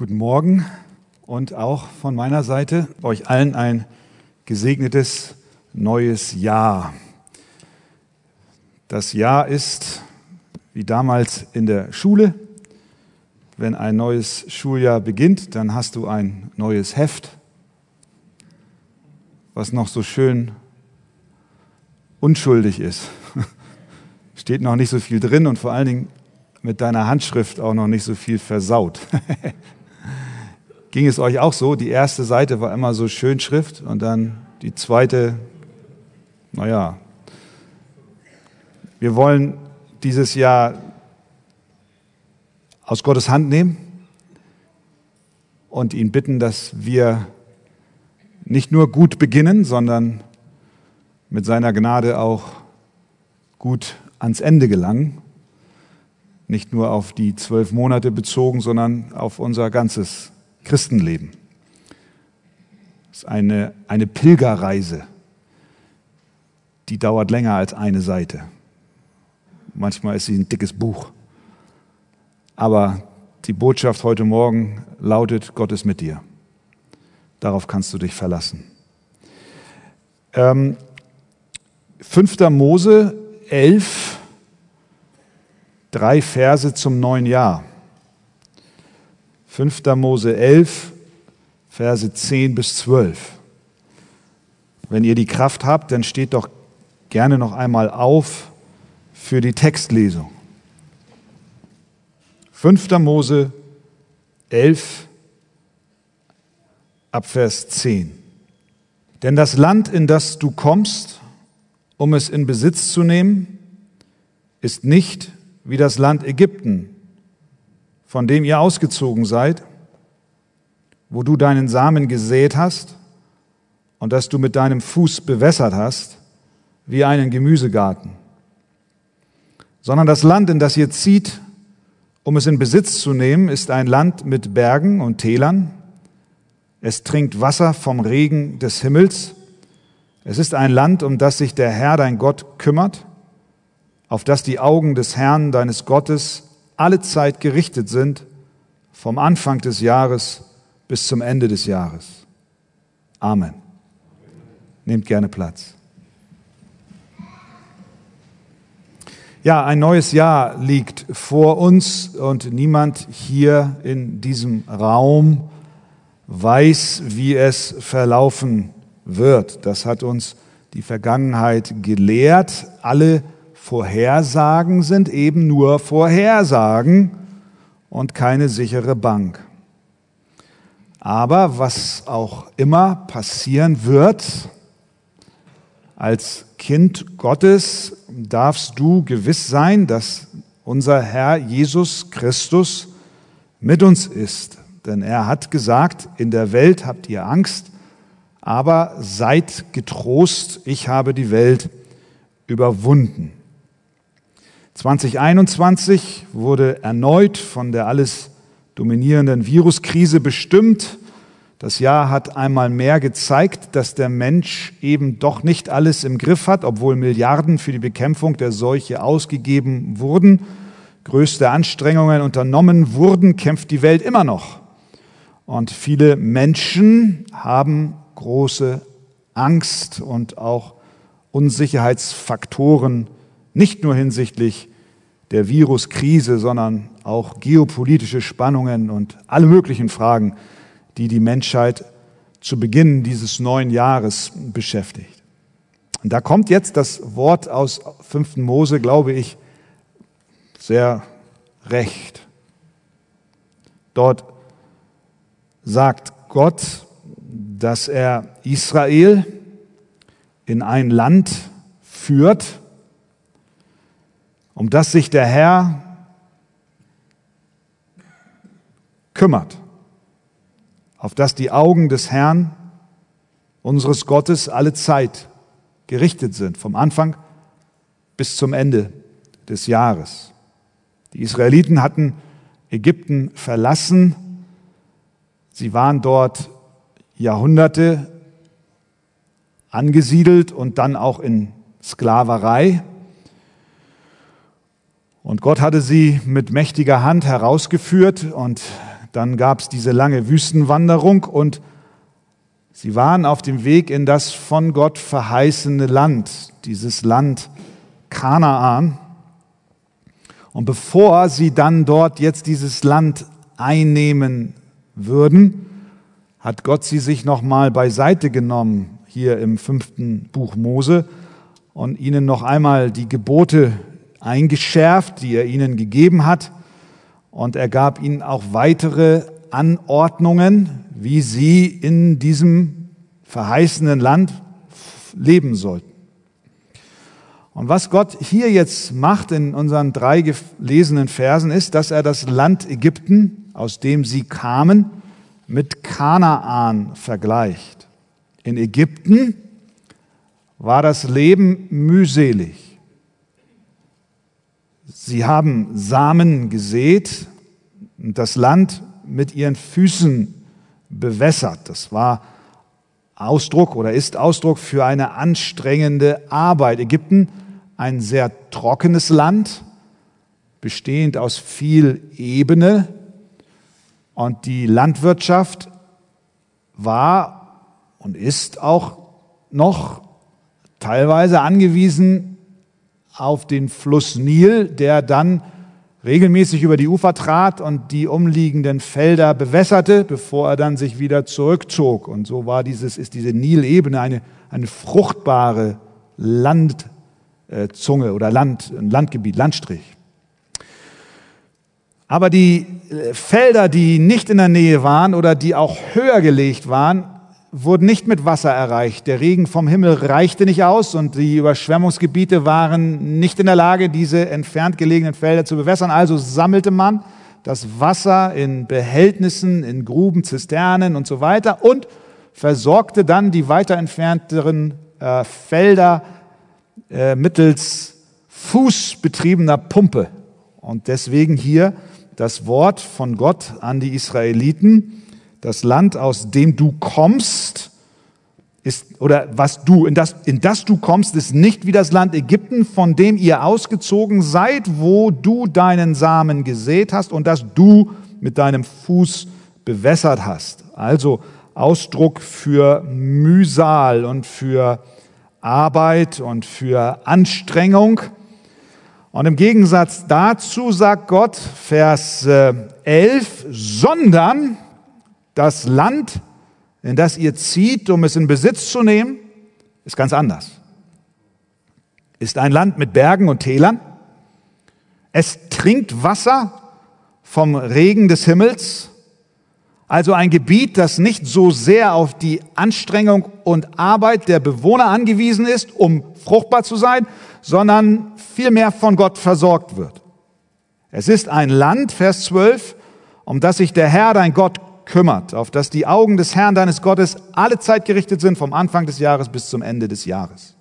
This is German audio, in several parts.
Guten Morgen und auch von meiner Seite euch allen ein gesegnetes neues Jahr. Das Jahr ist wie damals in der Schule. Wenn ein neues Schuljahr beginnt, dann hast du ein neues Heft, was noch so schön unschuldig ist. Steht noch nicht so viel drin und vor allen Dingen mit deiner Handschrift auch noch nicht so viel versaut. Ging es euch auch so? Die erste Seite war immer so Schönschrift und dann die zweite, naja. Wir wollen dieses Jahr aus Gottes Hand nehmen und ihn bitten, dass wir nicht nur gut beginnen, sondern mit seiner Gnade auch gut ans Ende gelangen. Nicht nur auf die zwölf Monate bezogen, sondern auf unser ganzes Christenleben. Es ist eine, eine Pilgerreise, die dauert länger als eine Seite. Manchmal ist sie ein dickes Buch. Aber die Botschaft heute Morgen lautet, Gott ist mit dir. Darauf kannst du dich verlassen. Ähm, 5. Mose 11, drei Verse zum neuen Jahr. 5. Mose 11, Verse 10 bis 12. Wenn ihr die Kraft habt, dann steht doch gerne noch einmal auf für die Textlesung. 5. Mose 11, Abvers 10. Denn das Land, in das du kommst, um es in Besitz zu nehmen, ist nicht wie das Land Ägypten, von dem ihr ausgezogen seid, wo du deinen Samen gesät hast und das du mit deinem Fuß bewässert hast, wie einen Gemüsegarten. Sondern das Land, in das ihr zieht, um es in Besitz zu nehmen, ist ein Land mit Bergen und Tälern. Es trinkt Wasser vom Regen des Himmels. Es ist ein Land, um das sich der Herr, dein Gott, kümmert, auf das die Augen des Herrn, deines Gottes, alle Zeit gerichtet sind, vom Anfang des Jahres bis zum Ende des Jahres. Amen. Nehmt gerne Platz. Ja, ein neues Jahr liegt vor uns und niemand hier in diesem Raum weiß, wie es verlaufen wird. Das hat uns die Vergangenheit gelehrt. Alle Vorhersagen sind eben nur Vorhersagen und keine sichere Bank. Aber was auch immer passieren wird, als Kind Gottes darfst du gewiss sein, dass unser Herr Jesus Christus mit uns ist. Denn er hat gesagt, in der Welt habt ihr Angst, aber seid getrost, ich habe die Welt überwunden. 2021 wurde erneut von der alles dominierenden Viruskrise bestimmt. Das Jahr hat einmal mehr gezeigt, dass der Mensch eben doch nicht alles im Griff hat, obwohl Milliarden für die Bekämpfung der Seuche ausgegeben wurden, größte Anstrengungen unternommen wurden, kämpft die Welt immer noch. Und viele Menschen haben große Angst und auch Unsicherheitsfaktoren, nicht nur hinsichtlich der Viruskrise, sondern auch geopolitische Spannungen und alle möglichen Fragen, die die Menschheit zu Beginn dieses neuen Jahres beschäftigt. Und da kommt jetzt das Wort aus 5. Mose, glaube ich, sehr recht. Dort sagt Gott, dass er Israel in ein Land führt, um das sich der Herr kümmert, auf das die Augen des Herrn, unseres Gottes, alle Zeit gerichtet sind, vom Anfang bis zum Ende des Jahres. Die Israeliten hatten Ägypten verlassen. Sie waren dort Jahrhunderte angesiedelt und dann auch in Sklaverei. Und Gott hatte sie mit mächtiger Hand herausgeführt und dann gab es diese lange Wüstenwanderung und sie waren auf dem Weg in das von Gott verheißene Land, dieses Land Kanaan. Und bevor sie dann dort jetzt dieses Land einnehmen würden, hat Gott sie sich nochmal beiseite genommen, hier im fünften Buch Mose, und ihnen noch einmal die Gebote eingeschärft, die er ihnen gegeben hat. Und er gab ihnen auch weitere Anordnungen, wie sie in diesem verheißenen Land leben sollten. Und was Gott hier jetzt macht in unseren drei gelesenen Versen ist, dass er das Land Ägypten, aus dem sie kamen, mit Kanaan vergleicht. In Ägypten war das Leben mühselig. Sie haben Samen gesät und das Land mit ihren Füßen bewässert. Das war Ausdruck oder ist Ausdruck für eine anstrengende Arbeit. Ägypten, ein sehr trockenes Land, bestehend aus viel Ebene. Und die Landwirtschaft war und ist auch noch teilweise angewiesen auf den Fluss Nil, der dann regelmäßig über die Ufer trat und die umliegenden Felder bewässerte, bevor er dann sich wieder zurückzog. Und so war dieses, ist diese Nilebene eine, eine fruchtbare Landzunge oder Land, Landgebiet, Landstrich. Aber die äh, Felder, die nicht in der Nähe waren oder die auch höher gelegt waren, wurden nicht mit Wasser erreicht. Der Regen vom Himmel reichte nicht aus und die Überschwemmungsgebiete waren nicht in der Lage, diese entfernt gelegenen Felder zu bewässern. Also sammelte man das Wasser in Behältnissen, in Gruben, Zisternen und so weiter und versorgte dann die weiter entfernteren äh, Felder äh, mittels fußbetriebener Pumpe. Und deswegen hier das Wort von Gott an die Israeliten, das Land, aus dem du kommst, ist, oder was du, in das, in das du kommst, ist nicht wie das Land Ägypten, von dem ihr ausgezogen seid, wo du deinen Samen gesät hast und das du mit deinem Fuß bewässert hast. Also Ausdruck für Mühsal und für Arbeit und für Anstrengung. Und im Gegensatz dazu sagt Gott, Vers 11, äh, sondern das Land, in das ihr zieht, um es in Besitz zu nehmen, ist ganz anders. Ist ein Land mit Bergen und Tälern. Es trinkt Wasser vom Regen des Himmels. Also ein Gebiet, das nicht so sehr auf die Anstrengung und Arbeit der Bewohner angewiesen ist, um fruchtbar zu sein, sondern vielmehr von Gott versorgt wird. Es ist ein Land, Vers 12, um das sich der Herr, dein Gott, kümmert, auf dass die Augen des Herrn deines Gottes alle Zeit gerichtet sind, vom Anfang des Jahres bis zum Ende des Jahres.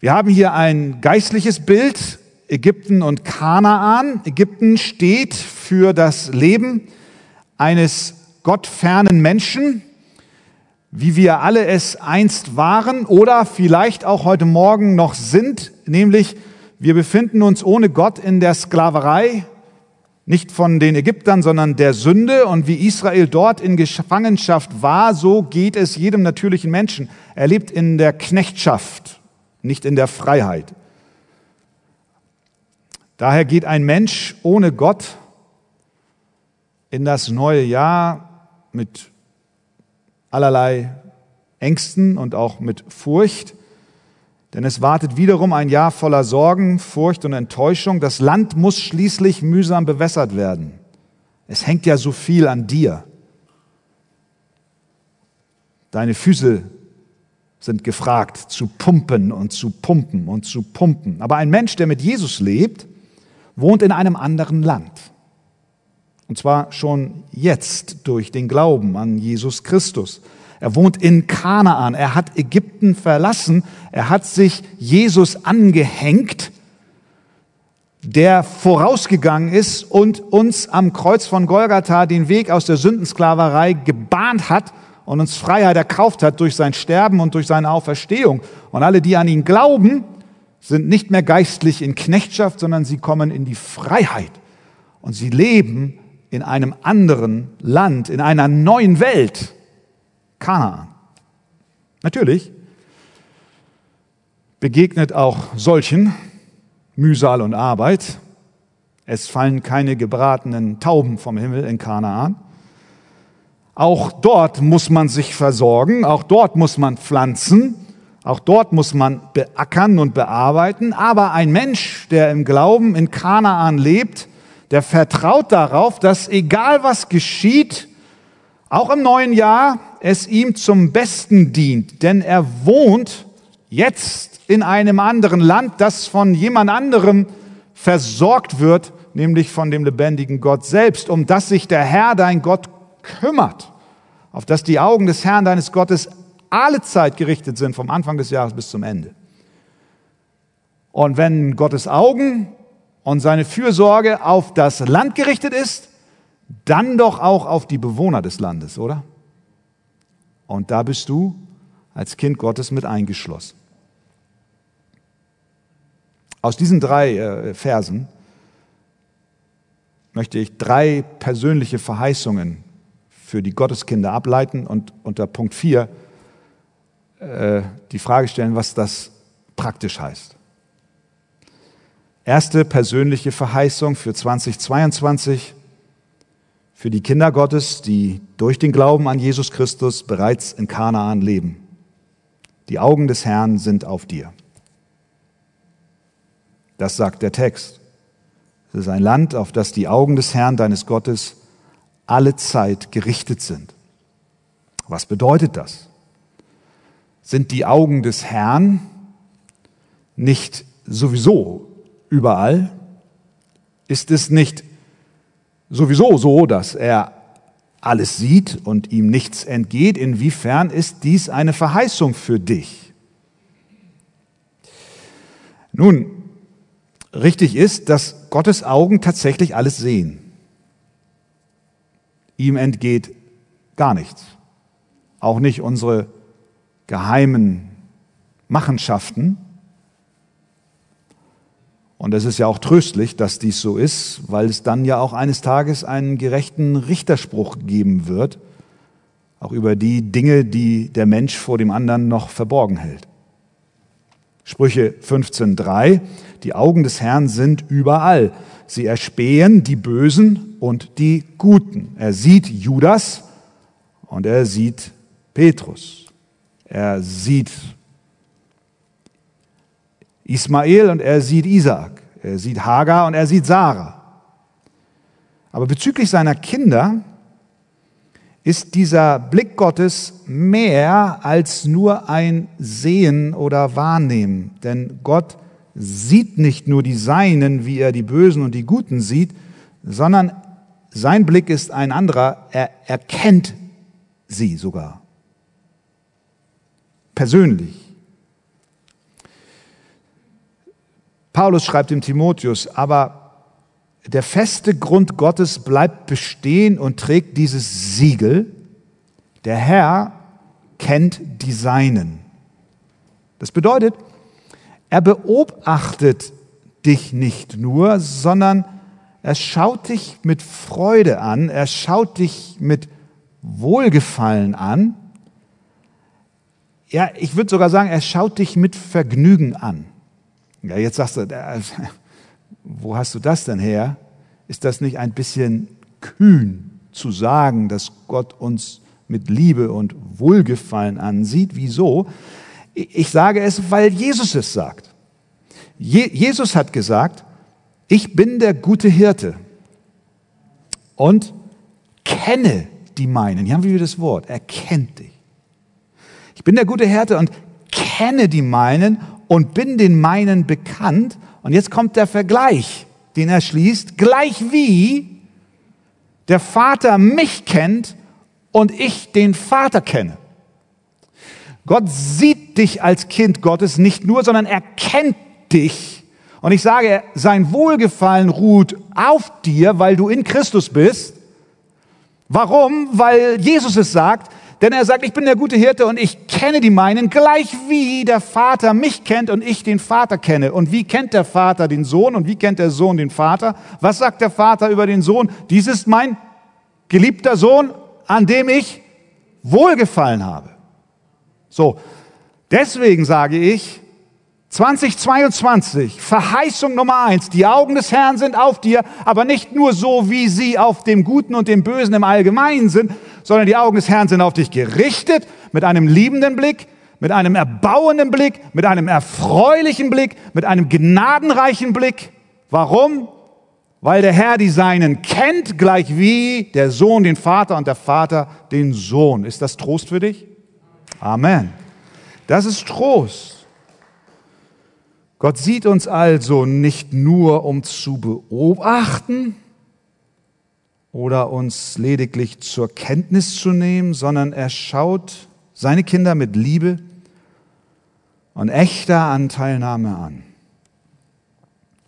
Wir haben hier ein geistliches Bild, Ägypten und Kanaan. Ägypten steht für das Leben eines gottfernen Menschen, wie wir alle es einst waren oder vielleicht auch heute Morgen noch sind, nämlich wir befinden uns ohne Gott in der Sklaverei, nicht von den Ägyptern, sondern der Sünde. Und wie Israel dort in Gefangenschaft war, so geht es jedem natürlichen Menschen. Er lebt in der Knechtschaft, nicht in der Freiheit. Daher geht ein Mensch ohne Gott in das neue Jahr mit allerlei Ängsten und auch mit Furcht. Denn es wartet wiederum ein Jahr voller Sorgen, Furcht und Enttäuschung. Das Land muss schließlich mühsam bewässert werden. Es hängt ja so viel an dir. Deine Füße sind gefragt zu pumpen und zu pumpen und zu pumpen. Aber ein Mensch, der mit Jesus lebt, wohnt in einem anderen Land. Und zwar schon jetzt durch den Glauben an Jesus Christus. Er wohnt in Kanaan. Er hat Ägypten verlassen. Er hat sich Jesus angehängt, der vorausgegangen ist und uns am Kreuz von Golgatha den Weg aus der Sündensklaverei gebahnt hat und uns Freiheit erkauft hat durch sein Sterben und durch seine Auferstehung. Und alle, die an ihn glauben, sind nicht mehr geistlich in Knechtschaft, sondern sie kommen in die Freiheit und sie leben in einem anderen Land, in einer neuen Welt, Kanaan. Natürlich begegnet auch solchen Mühsal und Arbeit. Es fallen keine gebratenen Tauben vom Himmel in Kanaan. Auch dort muss man sich versorgen, auch dort muss man pflanzen, auch dort muss man beackern und bearbeiten. Aber ein Mensch, der im Glauben in Kanaan lebt, der vertraut darauf, dass egal was geschieht, auch im neuen Jahr es ihm zum Besten dient. Denn er wohnt jetzt in einem anderen Land, das von jemand anderem versorgt wird, nämlich von dem lebendigen Gott selbst, um das sich der Herr, dein Gott, kümmert, auf dass die Augen des Herrn deines Gottes alle Zeit gerichtet sind, vom Anfang des Jahres bis zum Ende. Und wenn Gottes Augen und seine Fürsorge auf das Land gerichtet ist, dann doch auch auf die Bewohner des Landes, oder? Und da bist du als Kind Gottes mit eingeschlossen. Aus diesen drei äh, Versen möchte ich drei persönliche Verheißungen für die Gotteskinder ableiten und unter Punkt 4 äh, die Frage stellen, was das praktisch heißt. Erste persönliche Verheißung für 2022 für die Kinder Gottes, die durch den Glauben an Jesus Christus bereits in Kanaan leben. Die Augen des Herrn sind auf dir. Das sagt der Text. Es ist ein Land, auf das die Augen des Herrn, deines Gottes, alle Zeit gerichtet sind. Was bedeutet das? Sind die Augen des Herrn nicht sowieso überall? Ist es nicht sowieso so, dass er alles sieht und ihm nichts entgeht? Inwiefern ist dies eine Verheißung für dich? Nun, richtig ist, dass Gottes Augen tatsächlich alles sehen. Ihm entgeht gar nichts. Auch nicht unsere geheimen Machenschaften. Und es ist ja auch tröstlich, dass dies so ist, weil es dann ja auch eines Tages einen gerechten Richterspruch geben wird, auch über die Dinge, die der Mensch vor dem anderen noch verborgen hält. Sprüche 15.3, die Augen des Herrn sind überall. Sie erspähen die Bösen und die Guten. Er sieht Judas und er sieht Petrus. Er sieht Ismael und er sieht Isaak. Er sieht Hagar und er sieht Sarah. Aber bezüglich seiner Kinder ist dieser Blick Gottes mehr als nur ein Sehen oder Wahrnehmen. Denn Gott sieht nicht nur die Seinen, wie er die Bösen und die Guten sieht, sondern sein Blick ist ein anderer. Er erkennt sie sogar. Persönlich. Paulus schreibt dem Timotheus, aber der feste Grund Gottes bleibt bestehen und trägt dieses Siegel. Der Herr kennt die Seinen. Das bedeutet, er beobachtet dich nicht nur, sondern er schaut dich mit Freude an, er schaut dich mit Wohlgefallen an. Ja, ich würde sogar sagen, er schaut dich mit Vergnügen an. Ja, jetzt sagst du, wo hast du das denn her? Ist das nicht ein bisschen kühn zu sagen, dass Gott uns mit Liebe und Wohlgefallen ansieht? Wieso? Ich sage es, weil Jesus es sagt. Je Jesus hat gesagt, ich bin der gute Hirte und kenne die meinen. Hier haben wir das Wort, er kennt dich. Ich bin der gute Hirte und kenne die meinen und bin den meinen bekannt. Und jetzt kommt der Vergleich, den er schließt, gleich wie der Vater mich kennt und ich den Vater kenne. Gott sieht dich als Kind Gottes nicht nur, sondern er kennt dich. Und ich sage, sein Wohlgefallen ruht auf dir, weil du in Christus bist. Warum? Weil Jesus es sagt, Denn er sagt, ich bin der gute Hirte und ich kenne die meinen, gleich wie der Vater mich kennt und ich den Vater kenne. Und wie kennt der Vater den Sohn und wie kennt der Sohn den Vater? Was sagt der Vater über den Sohn? Dies ist mein geliebter Sohn, an dem ich Wohlgefallen habe. So, deswegen sage ich, 2022, Verheißung Nummer eins. Die Augen des Herrn sind auf dir, aber nicht nur so, wie sie auf dem Guten und dem Bösen im Allgemeinen sind, sondern die Augen des Herrn sind auf dich gerichtet mit einem liebenden Blick, mit einem erbauenden Blick, mit einem erfreulichen Blick, mit einem gnadenreichen Blick. Warum? Weil der Herr die Seinen kennt, gleich wie der Sohn den Vater und der Vater den Sohn. Ist das Trost für dich? Amen. Das ist Trost. Gott sieht uns also nicht nur, um zu beobachten oder uns lediglich zur Kenntnis zu nehmen, sondern er schaut seine Kinder mit Liebe und echter Anteilnahme an.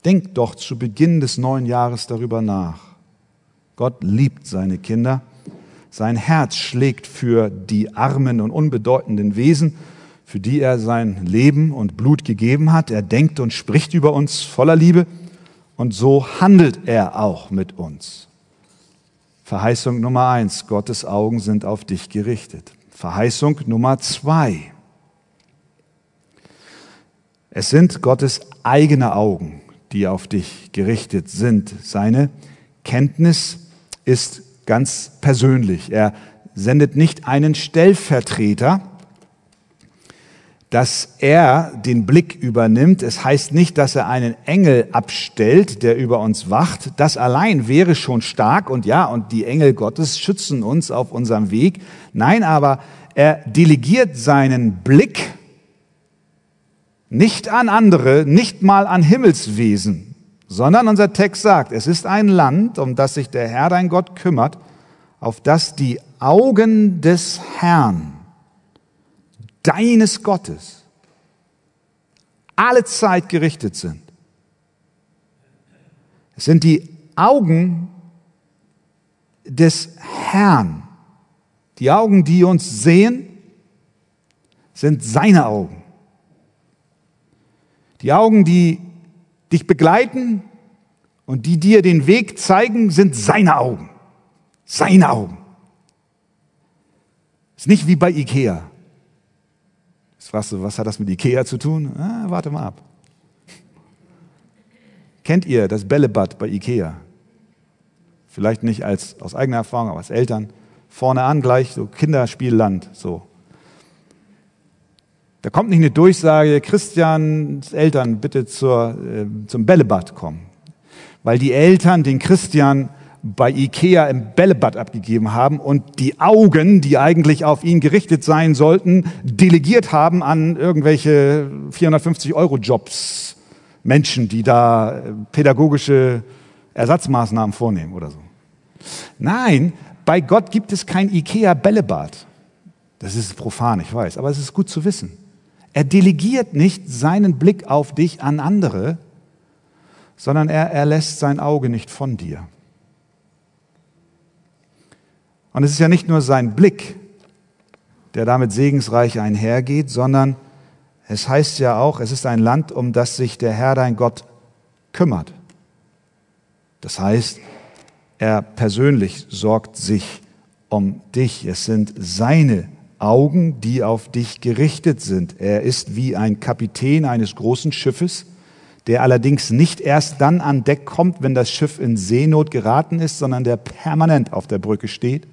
Denkt doch zu Beginn des neuen Jahres darüber nach. Gott liebt seine Kinder. Sein Herz schlägt für die armen und unbedeutenden Wesen für die er sein Leben und Blut gegeben hat. Er denkt und spricht über uns voller Liebe und so handelt er auch mit uns. Verheißung Nummer eins, Gottes Augen sind auf dich gerichtet. Verheißung Nummer zwei, es sind Gottes eigene Augen, die auf dich gerichtet sind. Seine Kenntnis ist ganz persönlich. Er sendet nicht einen Stellvertreter, dass er den Blick übernimmt. Es heißt nicht, dass er einen Engel abstellt, der über uns wacht. Das allein wäre schon stark und ja, und die Engel Gottes schützen uns auf unserem Weg. Nein, aber er delegiert seinen Blick nicht an andere, nicht mal an Himmelswesen, sondern unser Text sagt, es ist ein Land, um das sich der Herr dein Gott kümmert, auf das die Augen des Herrn deines Gottes alle Zeit gerichtet sind. Es sind die Augen des Herrn. Die Augen, die uns sehen, sind seine Augen. Die Augen, die dich begleiten und die dir den Weg zeigen, sind seine Augen. Seine Augen. Ist nicht wie bei Ikea. Jetzt fragst du, was hat das mit Ikea zu tun? Ah, warte mal ab. Kennt ihr das Bällebad bei Ikea? Vielleicht nicht als, aus eigener Erfahrung, aber als Eltern. Vorne an gleich so Kinderspielland, so. Da kommt nicht eine Durchsage, Christians Eltern bitte zur, äh, zum Bällebad kommen. Weil die Eltern den Christian bei Ikea im Bällebad abgegeben haben und die Augen, die eigentlich auf ihn gerichtet sein sollten, delegiert haben an irgendwelche 450 Euro Jobs, Menschen, die da äh, pädagogische Ersatzmaßnahmen vornehmen oder so. Nein, bei Gott gibt es kein Ikea Bällebad. Das ist profan, ich weiß, aber es ist gut zu wissen. Er delegiert nicht seinen Blick auf dich an andere, sondern er, er lässt sein Auge nicht von dir. Und es ist ja nicht nur sein Blick, der damit segensreich einhergeht, sondern es heißt ja auch, es ist ein Land, um das sich der Herr dein Gott kümmert. Das heißt, er persönlich sorgt sich um dich. Es sind seine Augen, die auf dich gerichtet sind. Er ist wie ein Kapitän eines großen Schiffes, der allerdings nicht erst dann an Deck kommt, wenn das Schiff in Seenot geraten ist, sondern der permanent auf der Brücke steht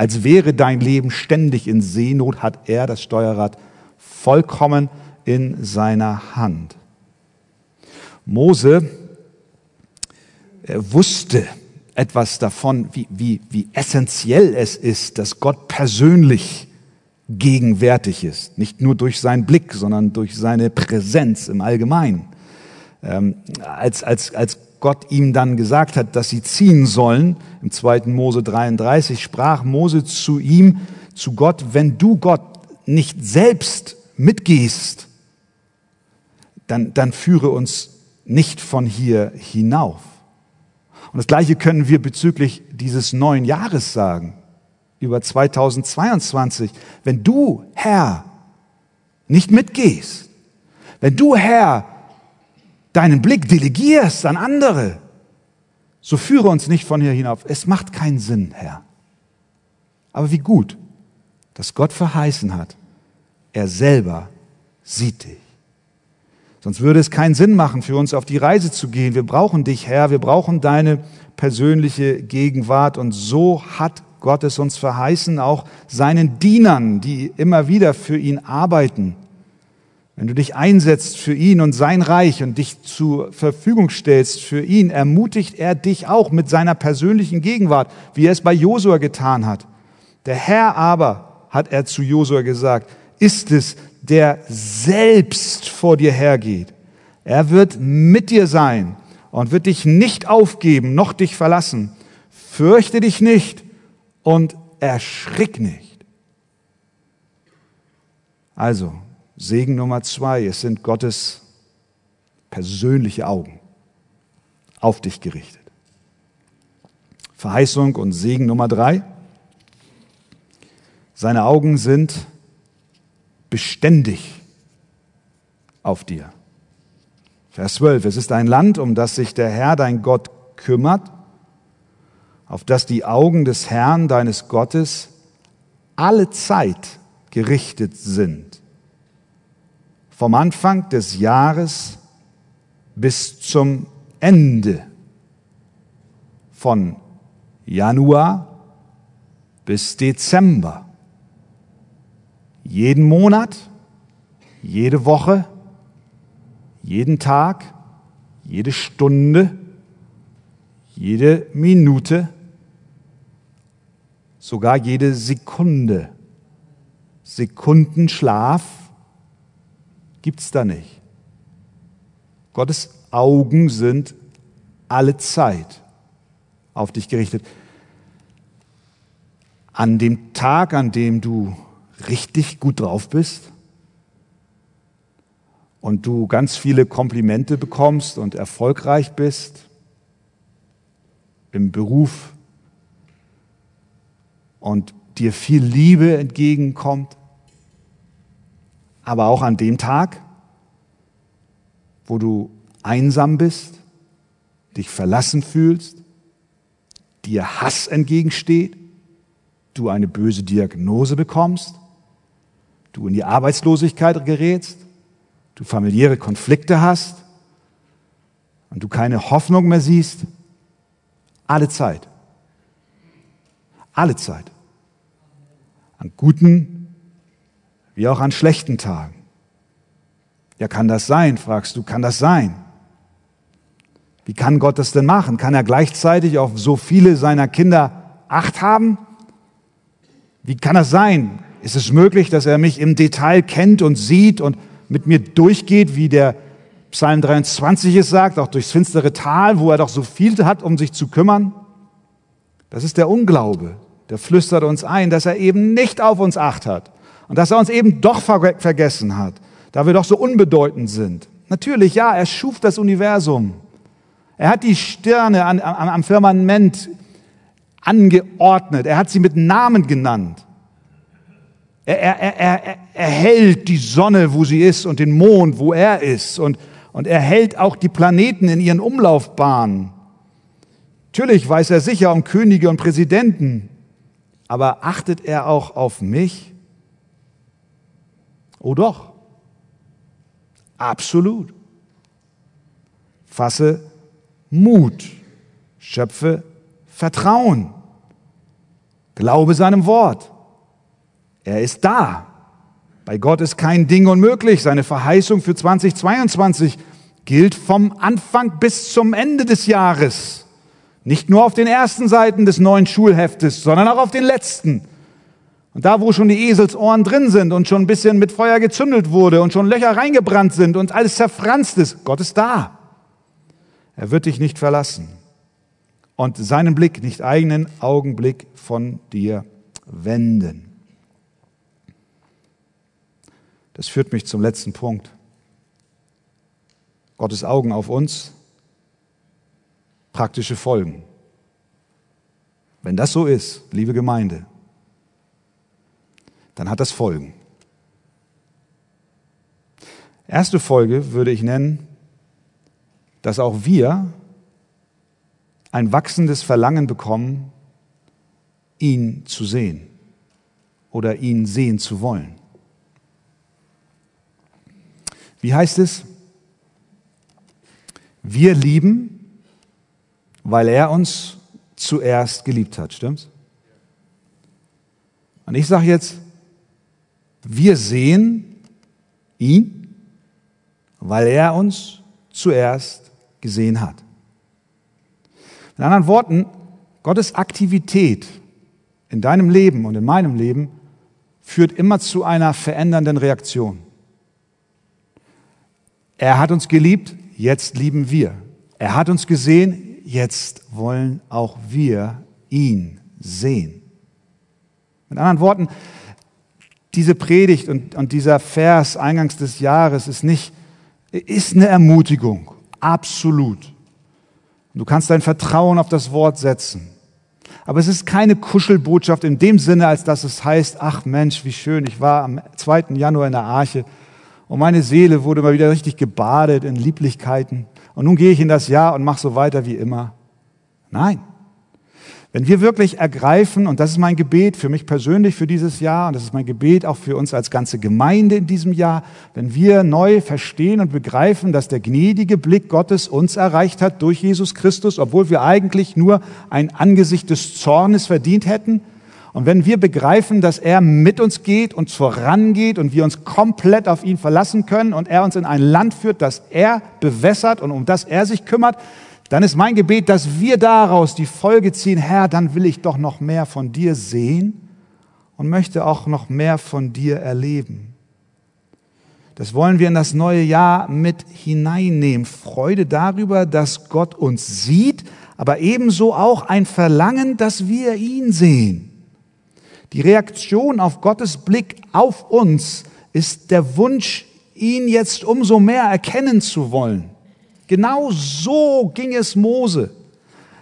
als wäre dein Leben ständig in Seenot, hat er das Steuerrad vollkommen in seiner Hand. Mose wusste etwas davon, wie, wie, wie essentiell es ist, dass Gott persönlich gegenwärtig ist. Nicht nur durch seinen Blick, sondern durch seine Präsenz im Allgemeinen. Ähm, als, als, als Gott ihm dann gesagt hat, dass sie ziehen sollen, im 2. Mose 33, sprach Mose zu ihm, zu Gott, wenn du Gott nicht selbst mitgehst, dann, dann führe uns nicht von hier hinauf. Und das Gleiche können wir bezüglich dieses neuen Jahres sagen. über 2022, wenn du, Herr, nicht mitgehst, wenn du, Herr, deinen Blick delegierst an andere, so führe uns nicht von hier hinauf. Es macht keinen Sinn, Herr. Aber wie gut, dass Gott verheißen hat, er selber sieht dich. Sonst würde es keinen Sinn machen, für uns auf die Reise zu gehen. Wir brauchen dich, Herr, wir brauchen deine persönliche Gegenwart. Und so hat Gott es uns verheißen, auch seinen Dienern, die immer wieder für ihn arbeiten. Wenn du dich einsetzt für ihn und sein Reich und dich zur Verfügung stellst für ihn, ermutigt er dich auch mit seiner persönlichen Gegenwart, wie er es bei Josua getan hat. Der Herr aber, hat er zu Josua gesagt, ist es, der selbst vor dir hergeht. Er wird mit dir sein und wird dich nicht aufgeben, noch dich verlassen. Fürchte dich nicht und erschrick nicht. Also, Segen Nummer zwei, es sind Gottes persönliche Augen auf dich gerichtet. Verheißung und Segen Nummer drei, seine Augen sind beständig auf dir. Vers 12, es ist ein Land, um das sich der Herr, dein Gott, kümmert, auf das die Augen des Herrn, deines Gottes, alle Zeit gerichtet sind vom Anfang des Jahres bis zum Ende, von Januar bis Dezember, jeden Monat, jede Woche, jeden Tag, jede Stunde, jede Minute, sogar jede Sekunde, Sekundenschlaf, gibt es da nicht. Gottes Augen sind alle Zeit auf dich gerichtet. An dem Tag, an dem du richtig gut drauf bist und du ganz viele Komplimente bekommst und erfolgreich bist im Beruf und dir viel Liebe entgegenkommt, aber auch an dem Tag, wo du einsam bist, dich verlassen fühlst, dir Hass entgegensteht, du eine böse Diagnose bekommst, du in die Arbeitslosigkeit gerätst, du familiäre Konflikte hast und du keine Hoffnung mehr siehst, alle Zeit. Alle Zeit. An guten wie auch an schlechten Tagen. Ja, kann das sein, fragst du, kann das sein? Wie kann Gott das denn machen? Kann er gleichzeitig auf so viele seiner Kinder Acht haben? Wie kann das sein? Ist es möglich, dass er mich im Detail kennt und sieht und mit mir durchgeht, wie der Psalm 23 es sagt, auch durchs finstere Tal, wo er doch so viel hat, um sich zu kümmern? Das ist der Unglaube. Der flüstert uns ein, dass er eben nicht auf uns Acht hat und dass er uns eben doch ver vergessen hat, da wir doch so unbedeutend sind. Natürlich, ja, er schuf das Universum. Er hat die Sterne an, am, am Firmament angeordnet. Er hat sie mit Namen genannt. Er, er, er, er, er hält die Sonne, wo sie ist, und den Mond, wo er ist. Und, und er hält auch die Planeten in ihren Umlaufbahnen. Natürlich weiß er sicher um Könige und Präsidenten, aber achtet er auch auf mich? Oh doch. Absolut. Fasse Mut. Schöpfe Vertrauen. Glaube seinem Wort. Er ist da. Bei Gott ist kein Ding unmöglich. Seine Verheißung für 2022 gilt vom Anfang bis zum Ende des Jahres. Nicht nur auf den ersten Seiten des neuen Schulheftes, sondern auch auf den letzten. Und da, wo schon die Eselsohren drin sind und schon ein bisschen mit Feuer gezündelt wurde und schon Löcher reingebrannt sind und alles zerfranst ist, Gott ist da. Er wird dich nicht verlassen und seinen Blick, nicht eigenen Augenblick von dir wenden. Das führt mich zum letzten Punkt. Gottes Augen auf uns, praktische Folgen. Wenn das so ist, liebe Gemeinde, dann hat das Folgen. Erste Folge würde ich nennen, dass auch wir ein wachsendes Verlangen bekommen, ihn zu sehen oder ihn sehen zu wollen. Wie heißt es? Wir lieben, weil er uns zuerst geliebt hat, stimmt's? Und ich sage jetzt, wir sehen ihn, weil er uns zuerst gesehen hat. In anderen Worten, Gottes Aktivität in deinem Leben und in meinem Leben führt immer zu einer verändernden Reaktion. Er hat uns geliebt, jetzt lieben wir. Er hat uns gesehen, jetzt wollen auch wir ihn sehen. Mit anderen Worten, diese Predigt und, und dieser Vers eingangs des Jahres ist nicht, ist eine Ermutigung. Absolut. Du kannst dein Vertrauen auf das Wort setzen. Aber es ist keine Kuschelbotschaft in dem Sinne, als dass es heißt, ach Mensch, wie schön, ich war am 2. Januar in der Arche und meine Seele wurde mal wieder richtig gebadet in Lieblichkeiten. Und nun gehe ich in das Jahr und mache so weiter wie immer. Nein. Wenn wir wirklich ergreifen, und das ist mein Gebet für mich persönlich für dieses Jahr, und das ist mein Gebet auch für uns als ganze Gemeinde in diesem Jahr, wenn wir neu verstehen und begreifen, dass der gnädige Blick Gottes uns erreicht hat durch Jesus Christus, obwohl wir eigentlich nur ein Angesicht des Zornes verdient hätten, und wenn wir begreifen, dass er mit uns geht und vorangeht und wir uns komplett auf ihn verlassen können und er uns in ein Land führt, das er bewässert und um das er sich kümmert, dann ist mein Gebet, dass wir daraus die Folge ziehen, Herr, dann will ich doch noch mehr von dir sehen und möchte auch noch mehr von dir erleben. Das wollen wir in das neue Jahr mit hineinnehmen. Freude darüber, dass Gott uns sieht, aber ebenso auch ein Verlangen, dass wir ihn sehen. Die Reaktion auf Gottes Blick auf uns ist der Wunsch, ihn jetzt umso mehr erkennen zu wollen. Genau so ging es Mose.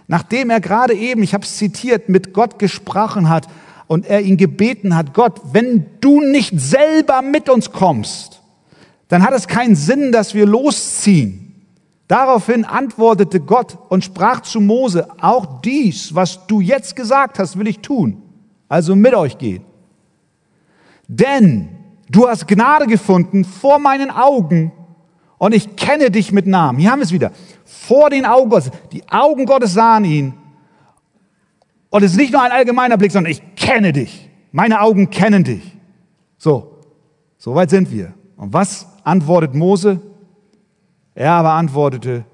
Nachdem er gerade eben, ich habe es zitiert, mit Gott gesprochen hat und er ihn gebeten hat, Gott, wenn du nicht selber mit uns kommst, dann hat es keinen Sinn, dass wir losziehen. Daraufhin antwortete Gott und sprach zu Mose, auch dies, was du jetzt gesagt hast, will ich tun also mit euch gehen. Denn du hast Gnade gefunden vor meinen Augen und ich kenne dich mit Namen. Hier haben wir es wieder. Vor den Augen Gottes. Die Augen Gottes sahen ihn. Und es ist nicht nur ein allgemeiner Blick, sondern ich kenne dich. Meine Augen kennen dich. So, so weit sind wir. Und was antwortet Mose? Er aber antwortete,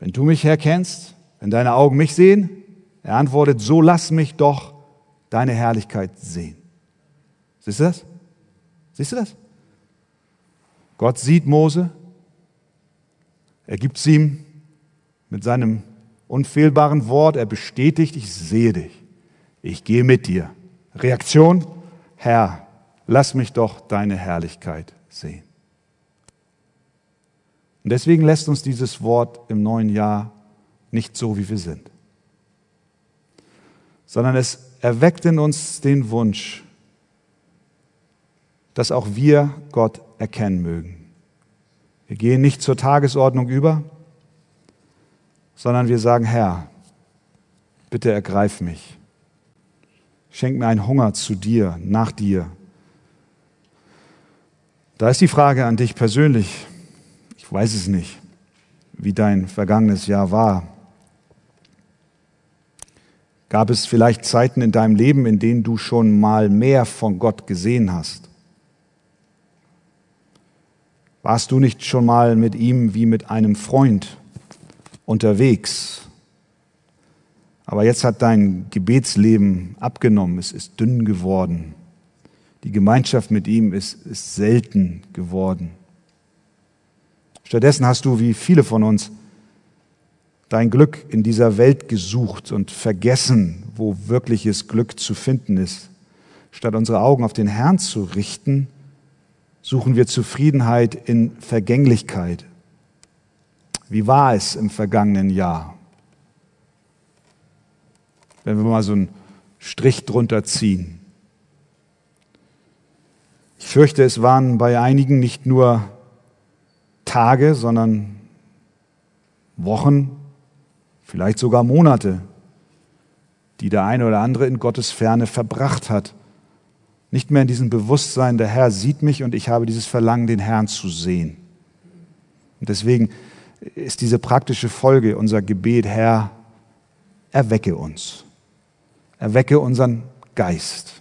wenn du mich herkennst, wenn deine Augen mich sehen, er antwortet, so lass mich doch deine Herrlichkeit sehen. Siehst du das? Siehst du das? Gott sieht Mose, er gibt es ihm mit seinem unfehlbaren Wort, er bestätigt, ich sehe dich, ich gehe mit dir. Reaktion, Herr, lass mich doch deine Herrlichkeit sehen. Und deswegen lässt uns dieses Wort im neuen Jahr nicht so, wie wir sind. Sondern es erweckt in uns den Wunsch, dass auch wir Gott erkennen mögen. Wir gehen nicht zur Tagesordnung über, sondern wir sagen, Herr, bitte ergreif mich. Schenk mir einen Hunger zu dir, nach dir. Da ist die Frage an dich persönlich. Ich weiß es nicht, wie dein vergangenes Jahr war. Gab es vielleicht Zeiten in deinem Leben, in denen du schon mal mehr von Gott gesehen hast? Warst du nicht schon mal mit ihm wie mit einem Freund unterwegs? Aber jetzt hat dein Gebetsleben abgenommen, es ist dünn geworden. Die Gemeinschaft mit ihm ist, ist selten geworden. Stattdessen hast du, wie viele von uns, dein Glück in dieser Welt gesucht und vergessen, wo wirkliches Glück zu finden ist. Statt unsere Augen auf den Herrn zu richten, suchen wir Zufriedenheit in Vergänglichkeit. Wie war es im vergangenen Jahr? Wenn wir mal so einen Strich drunter ziehen. Ich fürchte, es waren bei einigen nicht nur Tage, sondern Wochen, vielleicht sogar Monate, die der eine oder andere in Gottes Ferne verbracht hat. Nicht mehr in diesem Bewusstsein, der Herr sieht mich und ich habe dieses Verlangen, den Herrn zu sehen. Und deswegen ist diese praktische Folge unser Gebet, Herr, erwecke uns. Erwecke unseren Geist,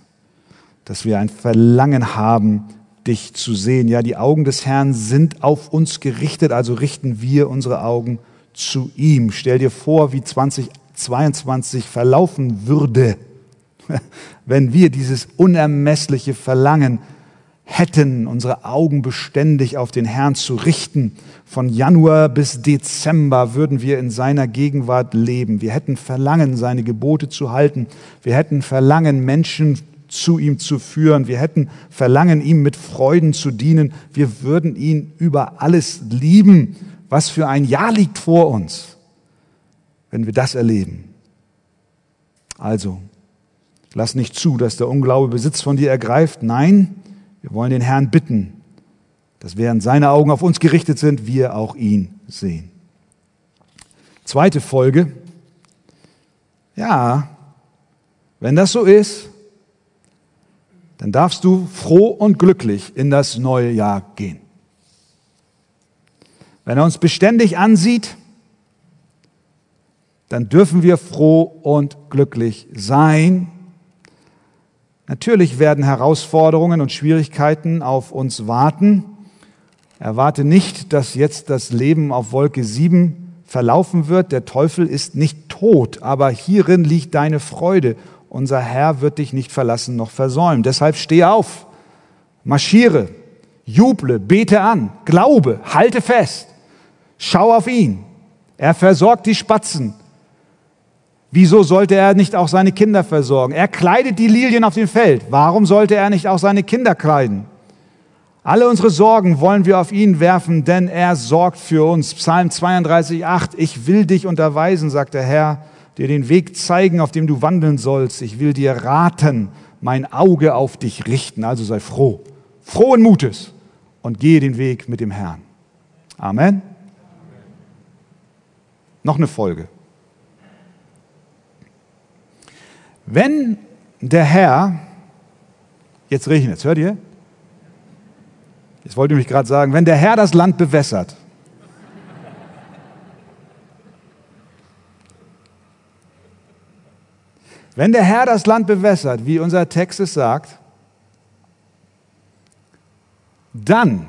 dass wir ein Verlangen haben, dich zu sehen. Ja, die Augen des Herrn sind auf uns gerichtet, also richten wir unsere Augen zu ihm. Stell dir vor, wie 2022 verlaufen würde, wenn wir dieses unermessliche Verlangen hätten, unsere Augen beständig auf den Herrn zu richten. Von Januar bis Dezember würden wir in seiner Gegenwart leben. Wir hätten Verlangen, seine Gebote zu halten. Wir hätten Verlangen, Menschen zu ihm zu führen. Wir hätten Verlangen, ihm mit Freuden zu dienen. Wir würden ihn über alles lieben. Was für ein Jahr liegt vor uns, wenn wir das erleben. Also, lass nicht zu, dass der Unglaube Besitz von dir ergreift. Nein, wir wollen den Herrn bitten, dass während seine Augen auf uns gerichtet sind, wir auch ihn sehen. Zweite Folge. Ja, wenn das so ist, dann darfst du froh und glücklich in das neue Jahr gehen. Wenn er uns beständig ansieht, dann dürfen wir froh und glücklich sein, Natürlich werden Herausforderungen und Schwierigkeiten auf uns warten. Erwarte nicht, dass jetzt das Leben auf Wolke 7 verlaufen wird. Der Teufel ist nicht tot, aber hierin liegt deine Freude. Unser Herr wird dich nicht verlassen noch versäumen. Deshalb steh auf, marschiere, juble, bete an, glaube, halte fest, schau auf ihn. Er versorgt die Spatzen, Wieso sollte er nicht auch seine Kinder versorgen? Er kleidet die Lilien auf dem Feld. Warum sollte er nicht auch seine Kinder kleiden? Alle unsere Sorgen wollen wir auf ihn werfen, denn er sorgt für uns. Psalm 32, 8. Ich will dich unterweisen, sagt der Herr, dir den Weg zeigen, auf dem du wandeln sollst. Ich will dir raten, mein Auge auf dich richten. Also sei froh, frohen Mutes und gehe den Weg mit dem Herrn. Amen. Noch eine Folge. Wenn der Herr, jetzt regnet es, hört ihr? Jetzt wollte ich mich gerade sagen, wenn der Herr das Land bewässert, wenn der Herr das Land bewässert, wie unser Text es sagt, dann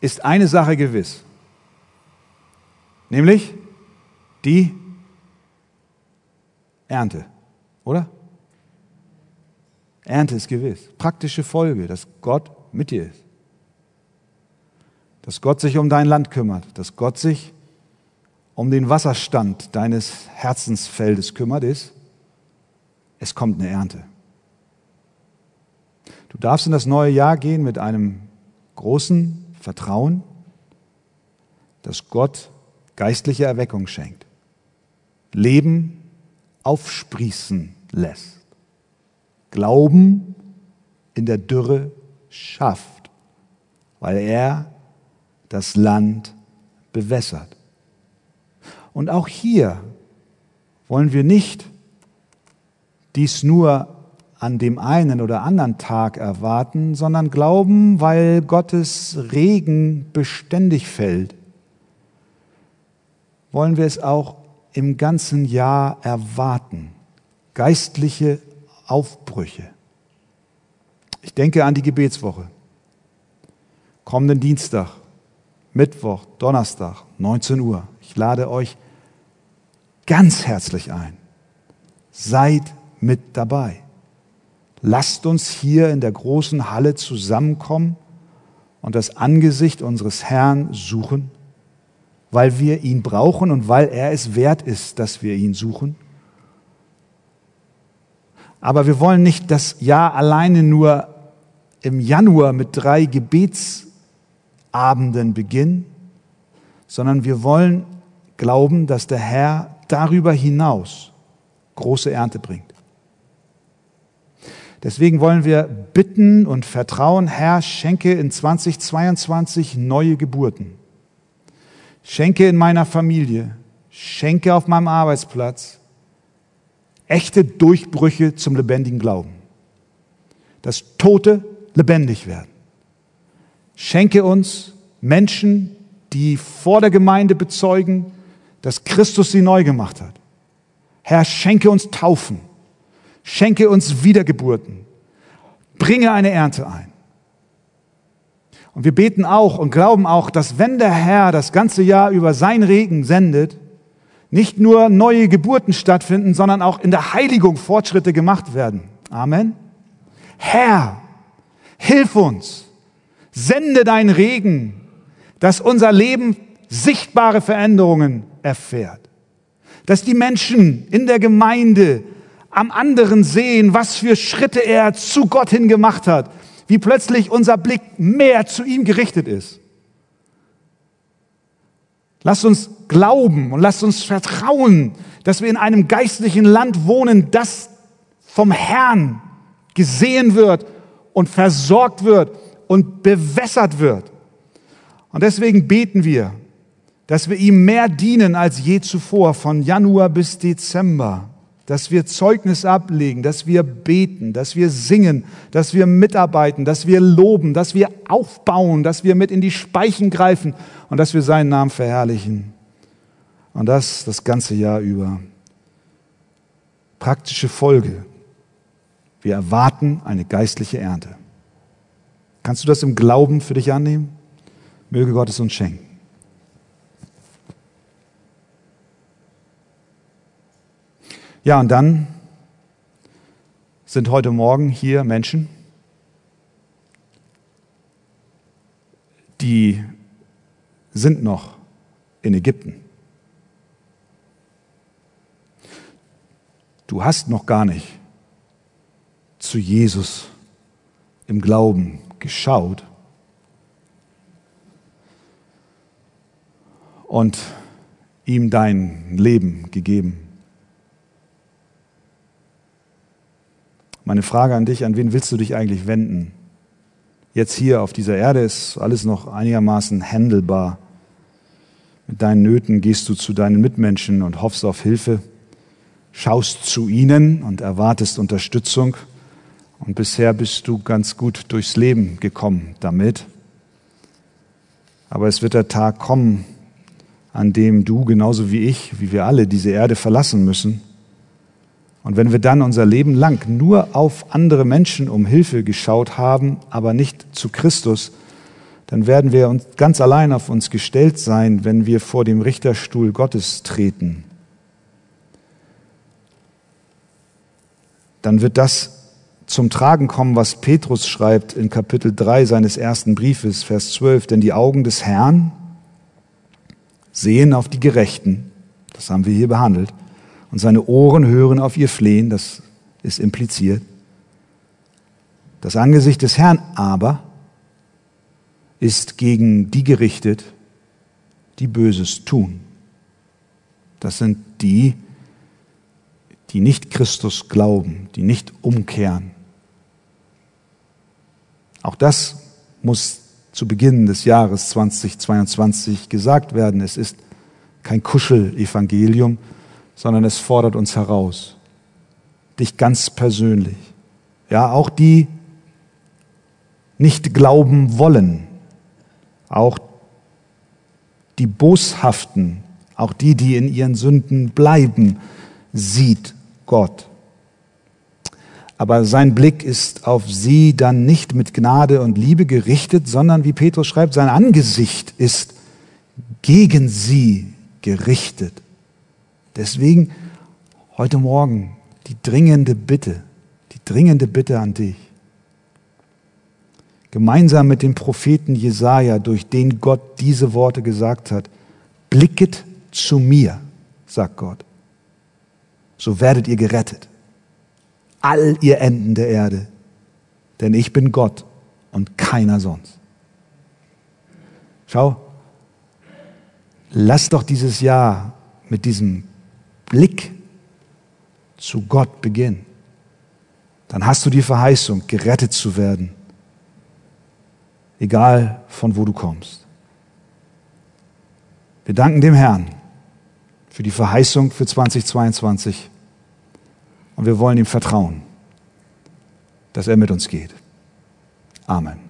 ist eine Sache gewiss, nämlich die Ernte, oder? Ernte ist gewiss. Praktische Folge, dass Gott mit dir ist. Dass Gott sich um dein Land kümmert, dass Gott sich um den Wasserstand deines Herzensfeldes kümmert, ist, es kommt eine Ernte. Du darfst in das neue Jahr gehen mit einem großen Vertrauen, dass Gott geistliche Erweckung schenkt. Leben aufsprießen lässt. Glauben in der Dürre schafft, weil er das Land bewässert. Und auch hier wollen wir nicht dies nur an dem einen oder anderen Tag erwarten, sondern glauben, weil Gottes Regen beständig fällt, wollen wir es auch im ganzen Jahr erwarten. Geistliche Aufbrüche. Ich denke an die Gebetswoche. Kommenden Dienstag, Mittwoch, Donnerstag, 19 Uhr. Ich lade euch ganz herzlich ein. Seid mit dabei. Lasst uns hier in der großen Halle zusammenkommen und das Angesicht unseres Herrn suchen weil wir ihn brauchen und weil er es wert ist, dass wir ihn suchen. Aber wir wollen nicht das Jahr alleine nur im Januar mit drei Gebetsabenden beginnen, sondern wir wollen glauben, dass der Herr darüber hinaus große Ernte bringt. Deswegen wollen wir bitten und vertrauen, Herr, schenke in 2022 neue Geburten. Schenke in meiner Familie, schenke auf meinem Arbeitsplatz echte Durchbrüche zum lebendigen Glauben. Dass Tote lebendig werden. Schenke uns Menschen, die vor der Gemeinde bezeugen, dass Christus sie neu gemacht hat. Herr, schenke uns Taufen. Schenke uns Wiedergeburten. Bringe eine Ernte ein. Und wir beten auch und glauben auch, dass wenn der Herr das ganze Jahr über sein Regen sendet, nicht nur neue Geburten stattfinden, sondern auch in der Heiligung Fortschritte gemacht werden. Amen. Herr, hilf uns, sende dein Regen, dass unser Leben sichtbare Veränderungen erfährt. Dass die Menschen in der Gemeinde am anderen sehen, was für Schritte er zu Gott hin gemacht hat, wie plötzlich unser Blick mehr zu ihm gerichtet ist. Lasst uns glauben und lasst uns vertrauen, dass wir in einem geistlichen Land wohnen, das vom Herrn gesehen wird und versorgt wird und bewässert wird. Und deswegen beten wir, dass wir ihm mehr dienen als je zuvor, von Januar bis Dezember, dass wir Zeugnis ablegen, dass wir beten, dass wir singen, dass wir mitarbeiten, dass wir loben, dass wir aufbauen, dass wir mit in die Speichen greifen und dass wir seinen Namen verherrlichen. Und das das ganze Jahr über. Praktische Folge. Wir erwarten eine geistliche Ernte. Kannst du das im Glauben für dich annehmen? Möge Gott es uns schenken. Ja, und dann sind heute Morgen hier Menschen, die sind noch in Ägypten. Du hast noch gar nicht zu Jesus im Glauben geschaut und ihm dein Leben gegeben. Meine Frage an dich, an wen willst du dich eigentlich wenden? Jetzt hier auf dieser Erde ist alles noch einigermaßen handelbar. Mit deinen Nöten gehst du zu deinen Mitmenschen und hoffst auf Hilfe, schaust zu ihnen und erwartest Unterstützung. Und bisher bist du ganz gut durchs Leben gekommen damit. Aber es wird der Tag kommen, an dem du genauso wie ich, wie wir alle, diese Erde verlassen müssen. Und wenn wir dann unser Leben lang nur auf andere Menschen um Hilfe geschaut haben, aber nicht zu Christus, dann werden wir uns ganz allein auf uns gestellt sein, wenn wir vor dem Richterstuhl Gottes treten. Dann wird das zum Tragen kommen, was Petrus schreibt in Kapitel 3 seines ersten Briefes, Vers 12. Denn die Augen des Herrn sehen auf die Gerechten, das haben wir hier behandelt, und seine Ohren hören auf ihr Flehen, das ist impliziert. Das Angesicht des Herrn aber ist gegen die gerichtet, die Böses tun. Das sind die, die nicht Christus glauben, die nicht umkehren. Auch das muss zu Beginn des Jahres 2022 gesagt werden. Es ist kein Kuschelevangelium, sondern es fordert uns heraus. Dich ganz persönlich. Ja, auch die nicht glauben wollen, auch die Boshaften, auch die, die in ihren Sünden bleiben, sieht Gott. Aber sein Blick ist auf sie dann nicht mit Gnade und Liebe gerichtet, sondern wie Petrus schreibt, sein Angesicht ist gegen sie gerichtet. Deswegen heute Morgen die dringende Bitte, die dringende Bitte an dich. Gemeinsam mit dem Propheten Jesaja, durch den Gott diese Worte gesagt hat, blicket zu mir, sagt Gott. So werdet ihr gerettet. All ihr Enden der Erde. Denn ich bin Gott und keiner sonst. Schau, lass doch dieses Jahr mit diesem Blick zu Gott beginnen. dann hast du die Verheißung, gerettet zu werden, egal von wo du kommst. Wir danken dem Herrn für die Verheißung für 2022 und wir wollen ihm vertrauen, dass er mit uns geht. Amen.